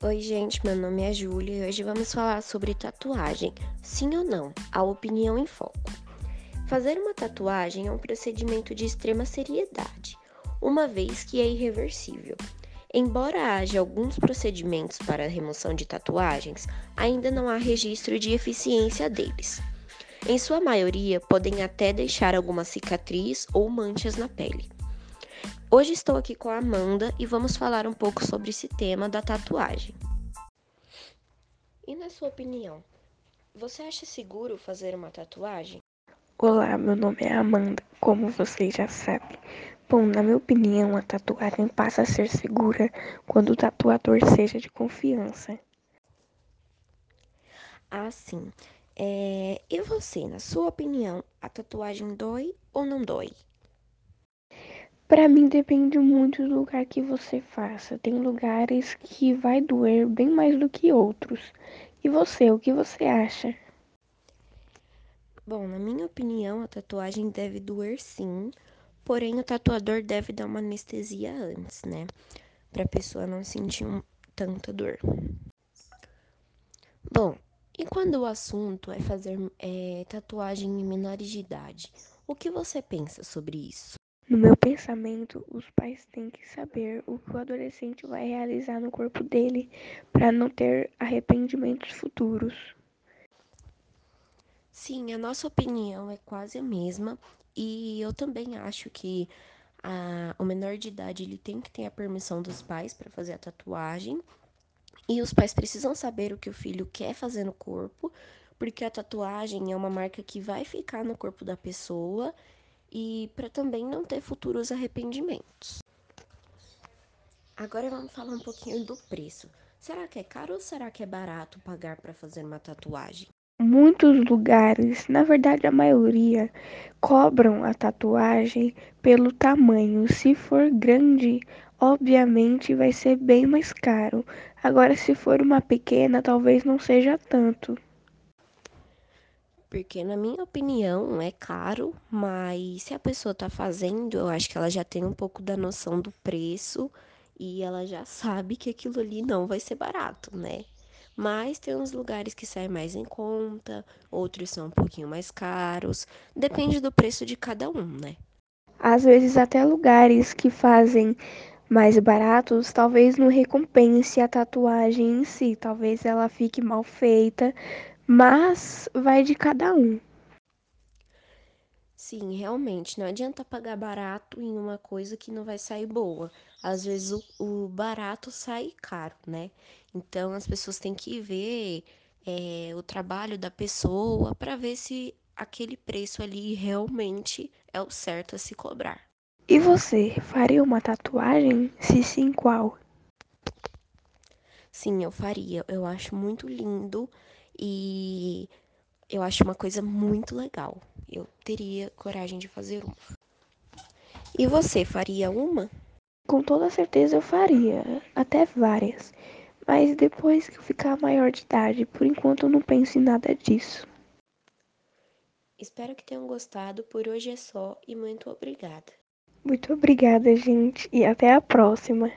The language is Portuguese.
Oi, gente, meu nome é Júlia e hoje vamos falar sobre tatuagem. Sim ou não? A opinião em foco. Fazer uma tatuagem é um procedimento de extrema seriedade, uma vez que é irreversível. Embora haja alguns procedimentos para remoção de tatuagens, ainda não há registro de eficiência deles. Em sua maioria, podem até deixar alguma cicatriz ou manchas na pele. Hoje estou aqui com a Amanda e vamos falar um pouco sobre esse tema da tatuagem. E na sua opinião, você acha seguro fazer uma tatuagem? Olá, meu nome é Amanda, como vocês já sabem. Bom, na minha opinião, a tatuagem passa a ser segura quando o tatuador seja de confiança. Ah, sim. É... E você, na sua opinião, a tatuagem dói ou não dói? Para mim depende muito do lugar que você faça. Tem lugares que vai doer bem mais do que outros. E você, o que você acha? Bom, na minha opinião, a tatuagem deve doer sim, porém o tatuador deve dar uma anestesia antes, né? Pra pessoa não sentir um, tanta dor. Bom, e quando o assunto é fazer é, tatuagem em menores de idade, o que você pensa sobre isso? No meu pensamento, os pais têm que saber o que o adolescente vai realizar no corpo dele para não ter arrependimentos futuros. Sim, a nossa opinião é quase a mesma e eu também acho que a, o menor de idade ele tem que ter a permissão dos pais para fazer a tatuagem e os pais precisam saber o que o filho quer fazer no corpo, porque a tatuagem é uma marca que vai ficar no corpo da pessoa e para também não ter futuros arrependimentos. Agora vamos falar um pouquinho do preço. Será que é caro ou será que é barato pagar para fazer uma tatuagem? Muitos lugares, na verdade a maioria, cobram a tatuagem pelo tamanho. Se for grande, obviamente vai ser bem mais caro. Agora, se for uma pequena, talvez não seja tanto. Porque, na minha opinião, é caro, mas se a pessoa tá fazendo, eu acho que ela já tem um pouco da noção do preço e ela já sabe que aquilo ali não vai ser barato, né? Mas tem uns lugares que saem mais em conta, outros são um pouquinho mais caros, depende do preço de cada um, né? Às vezes, até lugares que fazem mais baratos, talvez não recompense a tatuagem em si, talvez ela fique mal feita, mas vai de cada um. Sim, realmente, não adianta pagar barato em uma coisa que não vai sair boa. Às vezes o, o barato sai caro, né? Então as pessoas têm que ver é, o trabalho da pessoa para ver se aquele preço ali realmente é o certo a se cobrar. E você, faria uma tatuagem? Se sim, qual? Sim, eu faria. Eu acho muito lindo e eu acho uma coisa muito legal. Eu teria coragem de fazer uma. E você faria uma? Com toda certeza eu faria, até várias. Mas depois que eu ficar maior de idade, por enquanto eu não penso em nada disso. Espero que tenham gostado. Por hoje é só e muito obrigada. Muito obrigada, gente, e até a próxima.